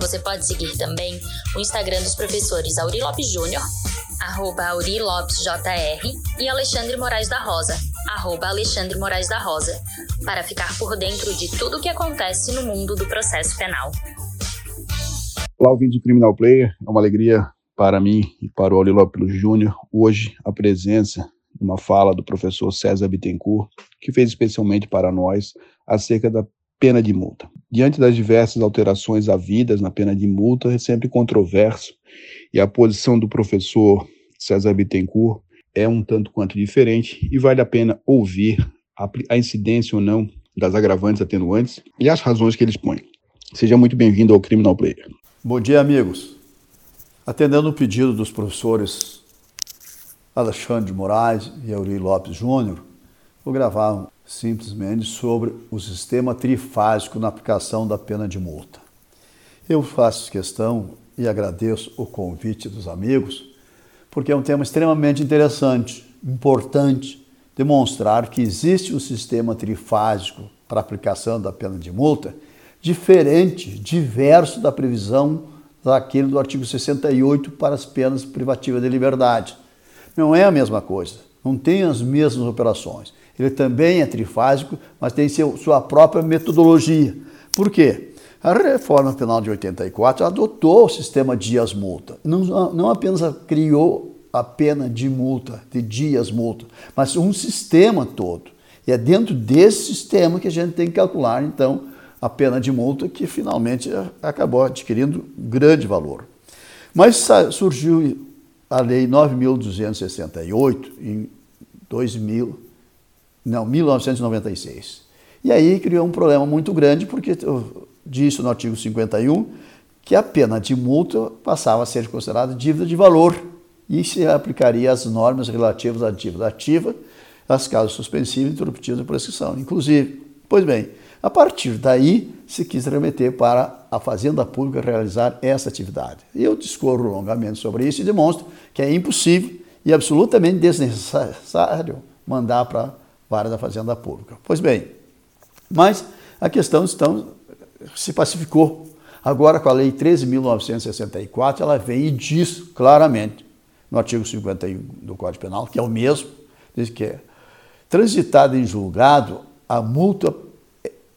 Você pode seguir também o Instagram dos professores Auri Lopes Júnior, arroba Auri Lopes JR, e Alexandre Moraes da Rosa, arroba Alexandre Moraes da Rosa, para ficar por dentro de tudo o que acontece no mundo do processo penal. Olá, ouvintes do Criminal Player. É uma alegria para mim e para o Auri Lopes Júnior hoje a presença de uma fala do professor César Bittencourt, que fez especialmente para nós acerca da pena de multa. Diante das diversas alterações havidas na pena de multa, é sempre controverso e a posição do professor César Bittencourt é um tanto quanto diferente e vale a pena ouvir a, a incidência ou não das agravantes atenuantes e as razões que ele expõe. Seja muito bem-vindo ao Criminal Player. Bom dia, amigos. Atendendo o pedido dos professores Alexandre de Moraes e Auri Lopes Júnior, vou gravar simplesmente sobre o sistema trifásico na aplicação da pena de multa. Eu faço questão e agradeço o convite dos amigos, porque é um tema extremamente interessante, importante, demonstrar que existe um sistema trifásico para aplicação da pena de multa diferente, diverso da previsão daquele do artigo 68 para as penas privativas de liberdade. Não é a mesma coisa, não tem as mesmas operações. Ele também é trifásico, mas tem seu, sua própria metodologia. Por quê? A reforma penal de 84 adotou o sistema dias-multa. Não, não apenas criou a pena de multa, de dias-multa, mas um sistema todo. E é dentro desse sistema que a gente tem que calcular, então, a pena de multa, que finalmente acabou adquirindo grande valor. Mas surgiu a Lei 9.268 em 2000, não, 1996. E aí criou um problema muito grande, porque disse no artigo 51 que a pena de multa passava a ser considerada dívida de valor e se aplicaria as normas relativas à dívida ativa, as casos suspensivos e interruptivos de prescrição, inclusive. Pois bem, a partir daí se quis remeter para a Fazenda Pública realizar essa atividade. Eu discorro longamente sobre isso e demonstro que é impossível e absolutamente desnecessário mandar para vara da Fazenda Pública. Pois bem, mas a questão então, se pacificou. Agora, com a Lei 13.964, ela vem e diz claramente, no artigo 51 do Código Penal, que é o mesmo, diz que é transitada em julgado, a multa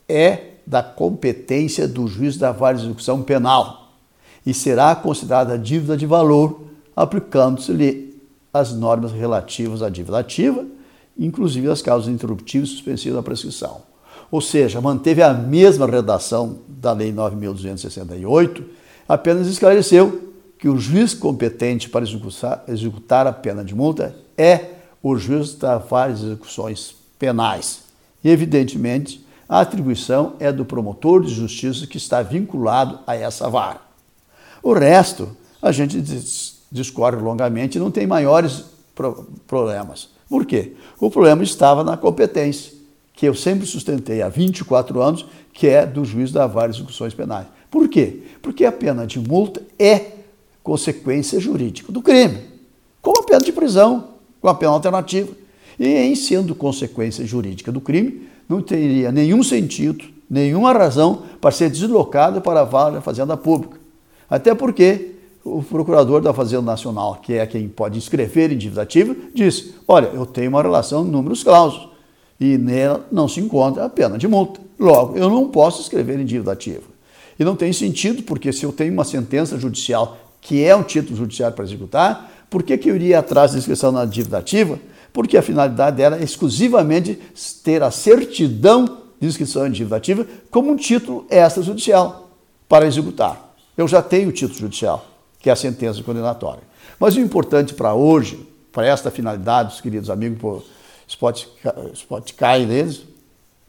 é da competência do juiz da vara de execução penal e será considerada dívida de valor, aplicando-se-lhe as normas relativas à dívida ativa inclusive as causas interruptivas suspensivas da prescrição. Ou seja, manteve a mesma redação da Lei 9.268, apenas esclareceu que o juiz competente para executar, executar a pena de multa é o juiz das várias execuções penais. E, evidentemente, a atribuição é do promotor de justiça que está vinculado a essa vara. O resto, a gente discorre longamente e não tem maiores problemas. Por quê? O problema estava na competência, que eu sempre sustentei há 24 anos, que é do juiz da várias execuções penais. Por quê? Porque a pena de multa é consequência jurídica do crime, como a pena de prisão, com a pena alternativa. E em sendo consequência jurídica do crime, não teria nenhum sentido, nenhuma razão para ser deslocado para a vara da Fazenda Pública. Até porque o procurador da Fazenda Nacional, que é quem pode inscrever em dívida ativa, disse: Olha, eu tenho uma relação de números clausos e nela não se encontra a pena de multa. Logo, eu não posso escrever em dívida ativa. E não tem sentido, porque se eu tenho uma sentença judicial que é um título judiciário para executar, por que, que eu iria atrás da inscrição na dívida ativa? Porque a finalidade dela é exclusivamente ter a certidão de inscrição em dívida ativa como um título extrajudicial para executar. Eu já tenho o título judicial que é a sentença condenatória. Mas o importante para hoje, para esta finalidade, os queridos amigos, por Spotify, deles,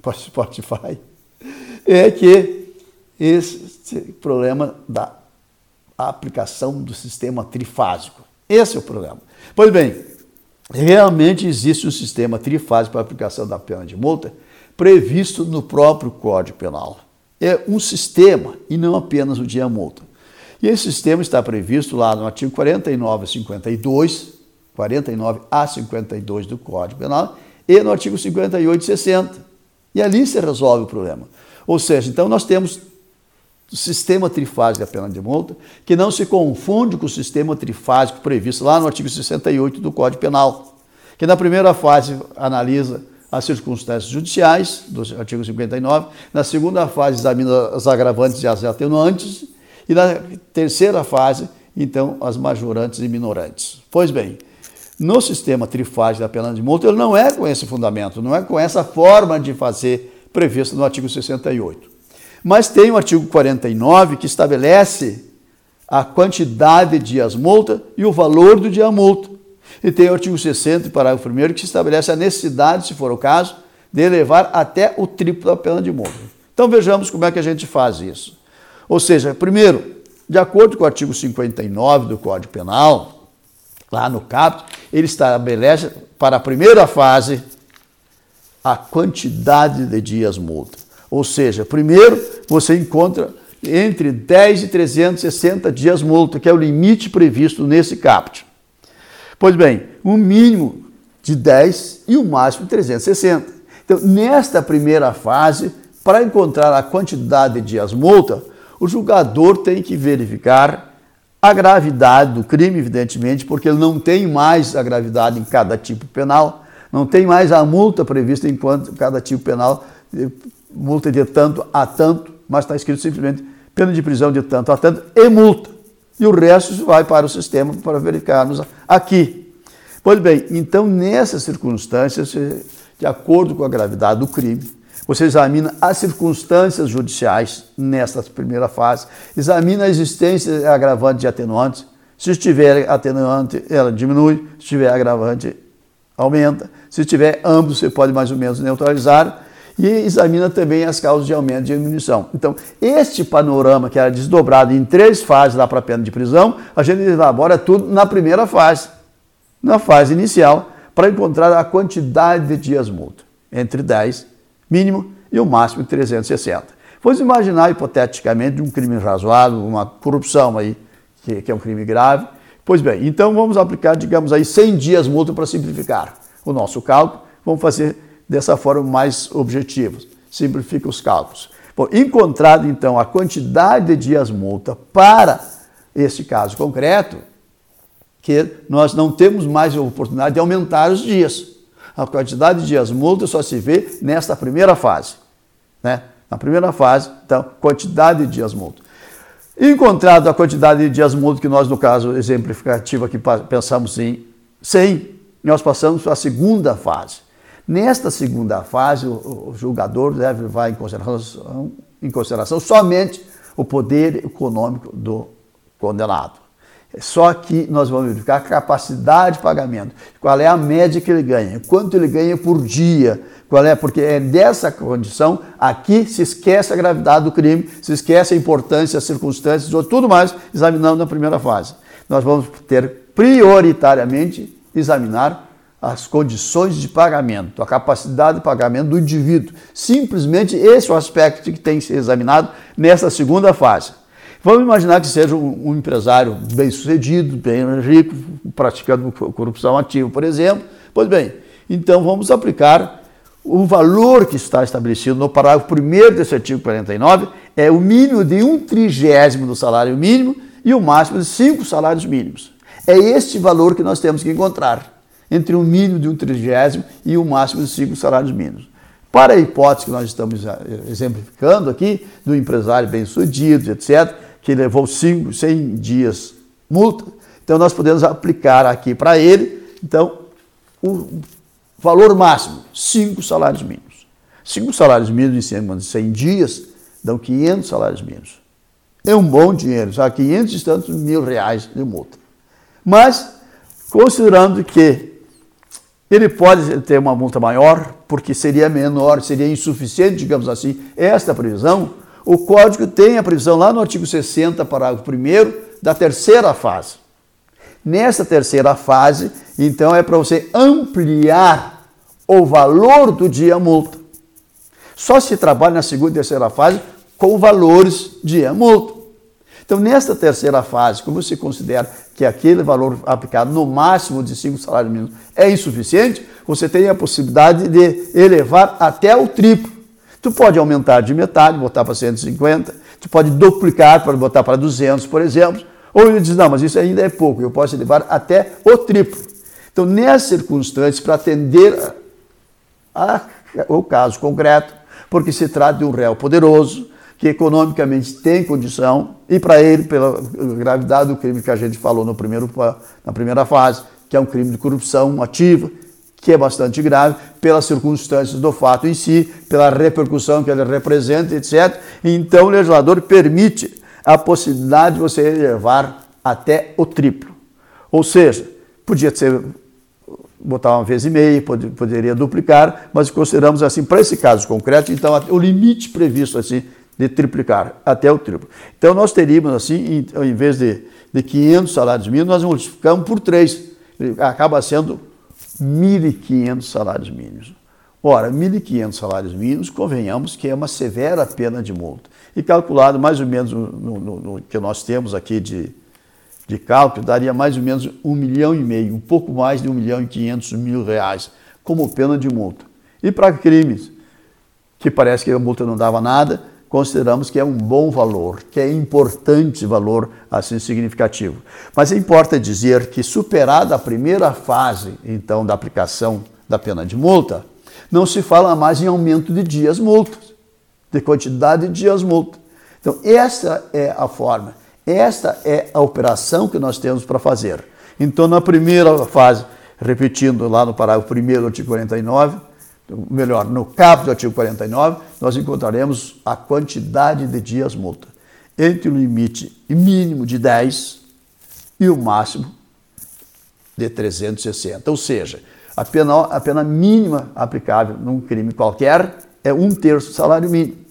Spotify, é que esse problema da aplicação do sistema trifásico. Esse é o problema. Pois bem, realmente existe um sistema trifásico para aplicação da pena de multa previsto no próprio Código Penal. É um sistema e não apenas o dia multa. E esse sistema está previsto lá no artigo 49 a 52, 49 a 52 do Código Penal e no artigo 58 e 60. E ali se resolve o problema. Ou seja, então nós temos o sistema trifásico da pena de multa, que não se confunde com o sistema trifásico previsto lá no artigo 68 do Código Penal, que na primeira fase analisa as circunstâncias judiciais, do artigo 59, na segunda fase examina as agravantes e as atenuantes, e na terceira fase, então, as majorantes e minorantes. Pois bem, no sistema trifásico da pena de multa, ele não é com esse fundamento, não é com essa forma de fazer prevista no artigo 68. Mas tem o artigo 49 que estabelece a quantidade de dias multa e o valor do dia multa. E tem o artigo 60, parágrafo 1 que estabelece a necessidade, se for o caso, de elevar até o triplo da pena de multa. Então vejamos como é que a gente faz isso. Ou seja, primeiro, de acordo com o artigo 59 do Código Penal, lá no caput, ele estabelece para a primeira fase a quantidade de dias multa. Ou seja, primeiro você encontra entre 10 e 360 dias multa, que é o limite previsto nesse caput. Pois bem, um mínimo de 10 e um máximo de 360. Então, nesta primeira fase, para encontrar a quantidade de dias multa, o julgador tem que verificar a gravidade do crime, evidentemente, porque ele não tem mais a gravidade em cada tipo penal, não tem mais a multa prevista em cada tipo penal, multa de tanto a tanto, mas está escrito simplesmente pena de prisão de tanto a tanto e multa. E o resto vai para o sistema para verificarmos aqui. Pois bem, então nessas circunstâncias, de acordo com a gravidade do crime, você examina as circunstâncias judiciais nesta primeira fase, examina a existência agravante e atenuante. Se estiver atenuante, ela diminui, se estiver agravante, aumenta. Se tiver ambos, você pode mais ou menos neutralizar e examina também as causas de aumento de diminuição. Então, este panorama que era desdobrado em três fases lá para a pena de prisão, a gente elabora tudo na primeira fase, na fase inicial, para encontrar a quantidade de dias multa, entre 10 mínimo e o máximo de 360. Vamos imaginar hipoteticamente um crime razoável, uma corrupção aí, que, que é um crime grave. Pois bem, então vamos aplicar, digamos aí, 100 dias multa para simplificar o nosso cálculo. Vamos fazer dessa forma mais objetivos. Simplifica os cálculos. Bom, encontrado então a quantidade de dias multa para este caso concreto, que nós não temos mais a oportunidade de aumentar os dias. A quantidade de dias multa só se vê nesta primeira fase. Né? Na primeira fase, então, quantidade de dias multa. Encontrado a quantidade de dias multa, que nós, no caso exemplificativo aqui, pensamos em 100, nós passamos para a segunda fase. Nesta segunda fase, o, julgador deve levar em consideração, em consideração somente o poder econômico do condenado. Só que nós vamos verificar a capacidade de pagamento, qual é a média que ele ganha, quanto ele ganha por dia, qual é, porque é dessa condição aqui se esquece a gravidade do crime, se esquece a importância, as circunstâncias, tudo mais, examinando na primeira fase. Nós vamos ter prioritariamente examinar as condições de pagamento, a capacidade de pagamento do indivíduo. Simplesmente esse é o aspecto que tem que ser examinado nessa segunda fase. Vamos imaginar que seja um, empresário bem sucedido, bem rico, praticando corrupção ativa, por exemplo. Pois bem, então vamos aplicar o valor que está estabelecido no parágrafo 1 desse artigo 49, é o mínimo de um trigésimo do salário mínimo e o máximo de cinco salários mínimos. É este valor que nós temos que encontrar entre um mínimo de um trigésimo e o máximo de cinco salários mínimos. Para a hipótese que nós estamos eh, exemplificando aqui, do empresário bem-sucedido, etc., que levou cinco, 100 dias multa, então nós podemos aplicar aqui para ele, então, o valor máximo, cinco salários mínimos. Cinco salários mínimos em cima de 100 dias dão 500 salários mínimos. É um bom dinheiro, já 500 e tantos mil reais de multa. Mas, considerando que ele pode ter uma multa maior, porque seria menor, seria insuficiente, digamos assim, esta previsão. O Código tem a previsão lá no artigo 60, parágrafo 1 da terceira fase. Nessa terceira fase, então, é para você ampliar o valor do dia multa. Só se trabalha na segunda e terceira fase com valores dia multa. Então, nesta terceira fase, como você considera que aquele valor aplicado no máximo de cinco salários mínimos é insuficiente, você tem a possibilidade de elevar até o triplo. Tu pode aumentar de metade, botar para 150, tu pode duplicar para botar para 200, por exemplo, ou ele diz, não, mas isso ainda é pouco, eu posso levar até o triplo. Então, nessas circunstâncias, para atender a, o caso concreto, porque se trata de um réu poderoso, que economicamente tem condição, e para ele, pela gravidade do crime que a gente falou no primeiro, na primeira fase, que é um crime de corrupção ativa, que é bastante grave, pelas circunstâncias do fato em si, pela repercussão que ele representa, etc. Então, o legislador permite a possibilidade de você elevar até o triplo. Ou seja, podia ser botar uma vez e meia, poderia duplicar, mas consideramos assim, para esse caso concreto, então o limite previsto assim de triplicar, até o triplo. Então nós teríamos assim, em, em vez de, de 500 salários mínimos, nós multiplicamos por 3, acaba sendo 1.500 salários mínimos. Ora, 1.500 salários mínimos, convenhamos que é uma severa pena de multa. E calculado mais ou menos no, no, no que nós temos aqui de, de cálculo, daria mais ou menos um milhão e meio, um pouco mais de um milhão e quinhentos mil reais como pena de multa. E para crimes que parece que a multa não dava nada, consideramos que é um bom valor, que é importante valor assim significativo. Mas importa dizer que superada a primeira fase, então, da aplicação da pena de multa, não se fala mais em aumento de dias multas, de quantidade de dias multa. Então, essa é a forma, esta é a operação que nós temos para fazer. Então, na primeira fase, repetindo lá no parágrafo 1 do artigo 49, melhor, no caput do artigo 49, nós encontraremos a quantidade de dias multa, entre o limite mínimo de 10 e o máximo de 360. Ou seja, a pena, a pena mínima aplicável num crime qualquer é um terço do salário mínimo.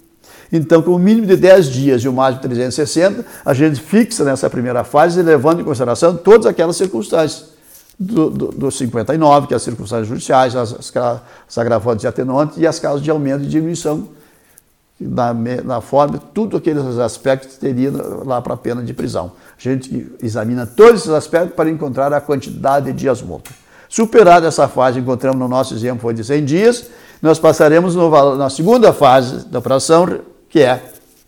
Então, com o mínimo de 10 dias e o máximo de 360, a gente fixa nessa primeira fase, levando em consideração todas aquelas circunstâncias do, do, do 59, que é as circunstâncias judiciais, as, as agravantes e atenuantes, e as causas de aumento e diminuição, na, na forma, tudo aqueles aspectos teria lá para a pena de prisão. A gente examina todos esses aspectos para encontrar a quantidade de dias multa. Superada essa fase, encontramos no nosso exemplo, foi de 100 dias, nós passaremos no, na segunda fase da operação, que é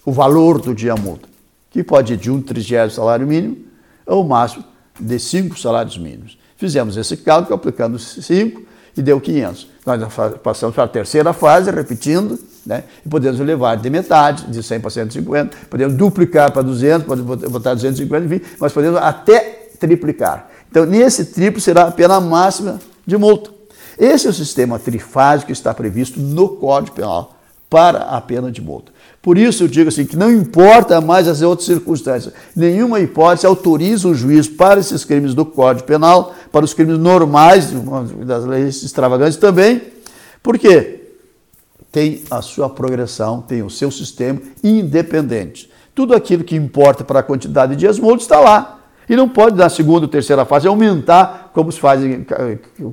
o valor do dia multa, que pode ir de um trigésimo salário mínimo ao máximo de cinco salários mínimos. Fizemos esse cálculo aplicando 5 e deu 500. Nós passamos para a terceira fase, repetindo, né? e podemos levar de metade, de 100 para 150, podemos duplicar para 200, podemos botar 250, enfim, mas podemos até triplicar. Então, nesse triplo será a pena máxima de multa. Esse é o sistema trifásico que está previsto no Código Penal para a pena de multa. Por isso eu digo assim, que não importa mais as outras circunstâncias, nenhuma hipótese autoriza o juiz para esses crimes do Código Penal, para os crimes normais das leis extravagantes também, porque tem a sua progressão, tem o seu sistema independente. Tudo aquilo que importa para a quantidade de dias multos está lá. E não pode, na segunda ou terceira fase, aumentar, como se faz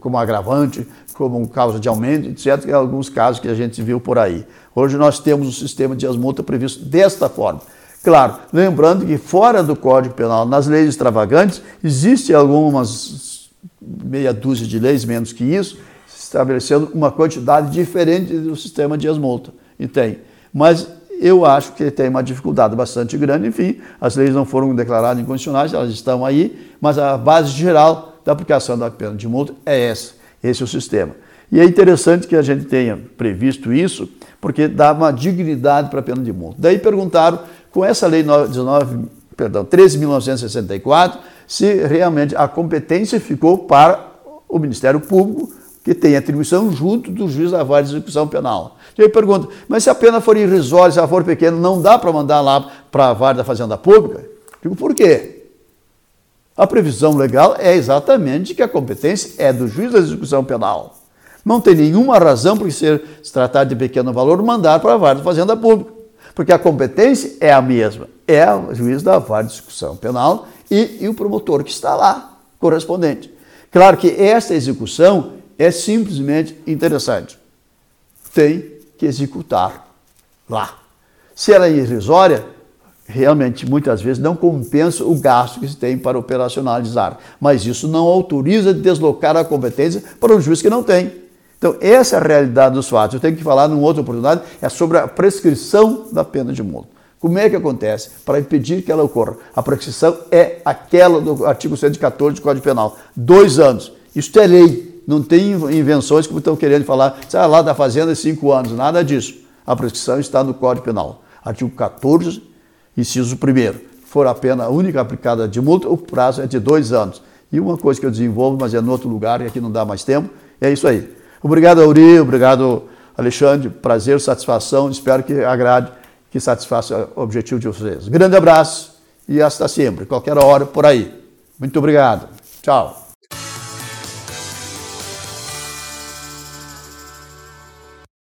como agravante, como causa de aumento, etc., em alguns casos que a gente viu por aí. Hoje nós temos o sistema de as multas previsto desta forma. Claro, lembrando que fora do Código Penal, nas leis extravagantes, existem algumas meia dúzia de leis, menos que isso, estabelecendo uma quantidade diferente do sistema de as multas. E tem. Mas eu acho que tem uma dificuldade bastante grande. Enfim, as leis não foram declaradas incondicionais, elas estão aí, mas a base geral da aplicação da pena de multa é essa. Esse é o sistema. E é interessante que a gente tenha previsto isso, porque dá uma dignidade para a pena de multa. Daí perguntaram, com essa lei 19, perdão, 13.964, se realmente a competência ficou para o Ministério Público, que tem atribuição junto do juiz da vara de execução penal. E aí pergunta, mas se a pena for irrisória, se ela for pequena, não dá para mandar lá para a vara da Fazenda Pública? Digo, por quê? A previsão legal é exatamente que a competência é do juiz da execução penal. Não tem nenhuma razão por ser se tratar de pequeno valor mandar para a vara da fazenda pública, porque a competência é a mesma, é o juiz da vara de execução penal e, e o promotor que está lá. correspondente. Claro que esta execução é simplesmente interessante. Tem que executar lá. Se ela é irrisória, realmente muitas vezes não compensa o gasto que se tem para operacionalizar. Mas isso não autoriza deslocar a competência para um juiz que não tem. Então, essa é a realidade dos fatos. Eu tenho que falar numa outra oportunidade, é sobre a prescrição da pena de multa. Como é que acontece? Para impedir que ela ocorra. A prescrição é aquela do artigo 114 do Código Penal. Dois anos. Isso é lei. Não tem invenções como estão querendo falar, ah, lá da fazenda cinco anos. Nada disso. A prescrição está no Código Penal. Artigo 14 Inciso 1. For a pena única aplicada de multa, o prazo é de dois anos. E uma coisa que eu desenvolvo, mas é em outro lugar e aqui não dá mais tempo, é isso aí. Obrigado, Auri, obrigado, Alexandre. Prazer, satisfação. Espero que agrade, que satisfaça o objetivo de vocês. Grande abraço e hasta sempre, qualquer hora por aí. Muito obrigado. Tchau.